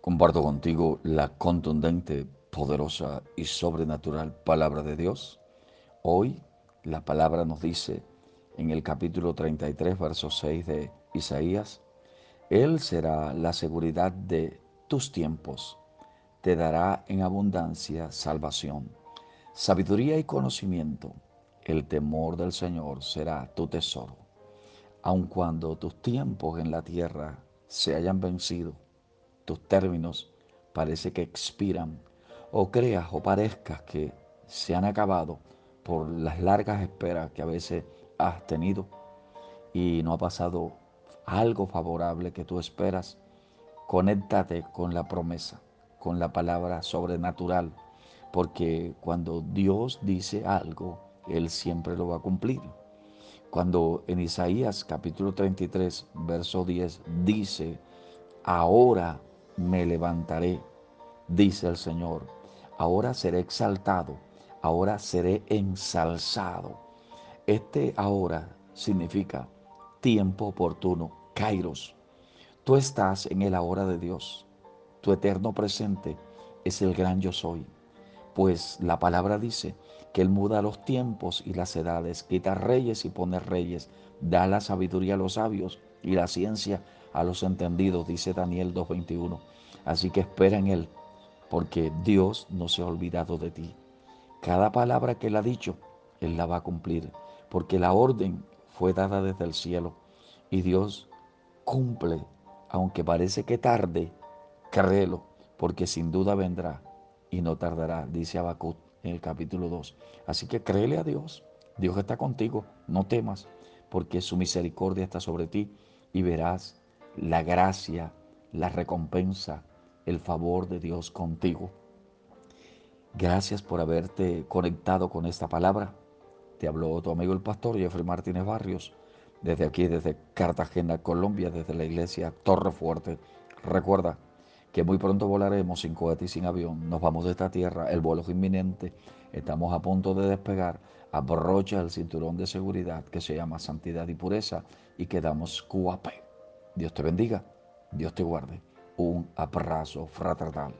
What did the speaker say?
Comparto contigo la contundente, poderosa y sobrenatural palabra de Dios. Hoy la palabra nos dice en el capítulo 33, verso 6 de Isaías, Él será la seguridad de tus tiempos, te dará en abundancia salvación, sabiduría y conocimiento. El temor del Señor será tu tesoro, aun cuando tus tiempos en la tierra se hayan vencido tus términos parece que expiran o creas o parezcas que se han acabado por las largas esperas que a veces has tenido y no ha pasado algo favorable que tú esperas, conéctate con la promesa, con la palabra sobrenatural, porque cuando Dios dice algo, Él siempre lo va a cumplir. Cuando en Isaías capítulo 33, verso 10 dice, ahora me levantaré, dice el Señor. Ahora seré exaltado, ahora seré ensalzado. Este ahora significa tiempo oportuno, kairos. Tú estás en el ahora de Dios. Tu eterno presente es el gran yo soy. Pues la palabra dice que Él muda los tiempos y las edades, quita reyes y pone reyes, da la sabiduría a los sabios y la ciencia a los entendidos, dice Daniel 2.21. Así que espera en Él, porque Dios no se ha olvidado de ti. Cada palabra que Él ha dicho, Él la va a cumplir, porque la orden fue dada desde el cielo y Dios cumple, aunque parece que tarde, créelo, porque sin duda vendrá y no tardará, dice Habacuc en el capítulo 2. Así que créele a Dios, Dios está contigo, no temas, porque su misericordia está sobre ti y verás la gracia, la recompensa, el favor de Dios contigo. Gracias por haberte conectado con esta palabra. Te habló tu amigo el pastor Jeffrey Martínez Barrios, desde aquí, desde Cartagena, Colombia, desde la iglesia Torre Fuerte. Recuerda que muy pronto volaremos sin cohete y sin avión. Nos vamos de esta tierra, el vuelo es inminente. Estamos a punto de despegar. Abrocha el cinturón de seguridad que se llama santidad y pureza y quedamos QAP. Dios te bendiga, Dios te guarde. Un abrazo fraternal.